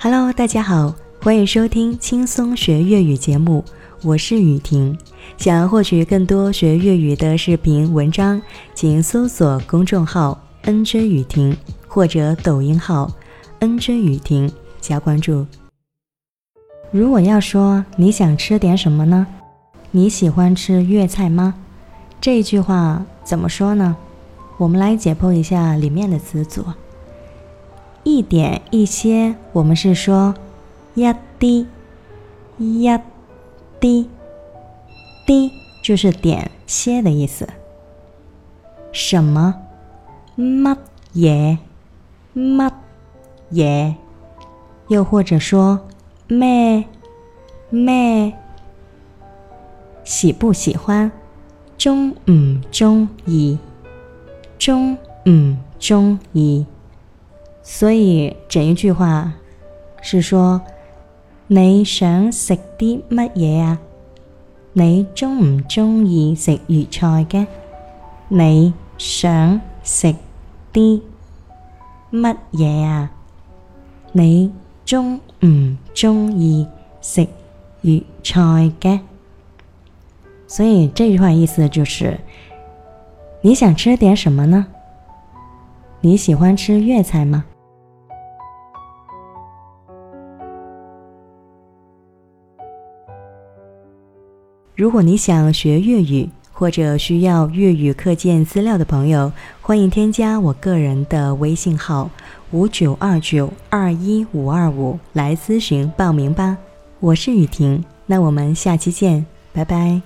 Hello，大家好，欢迎收听轻松学粤语节目，我是雨婷。想要获取更多学粤语的视频文章，请搜索公众号 “nj 雨婷”或者抖音号 “nj 雨婷”加关注。如果要说你想吃点什么呢？你喜欢吃粤菜吗？这句话怎么说呢？我们来解剖一下里面的词组。一点一些，我们是说一滴一滴滴，就是点些的意思。什么？乜嘢？乜嘢，又或者说咩？咩，喜不喜欢，中唔中意，中唔中意。所以整一句话是说：你想食啲乜嘢啊？你中唔中意食粤菜嘅？你想食啲乜嘢啊？你中唔中意食粤菜嘅？所以这句话意思就是：你想吃点什么呢？你喜欢吃粤菜吗？如果你想学粤语，或者需要粤语课件资料的朋友，欢迎添加我个人的微信号五九二九二一五二五来咨询报名吧。我是雨婷，那我们下期见，拜拜。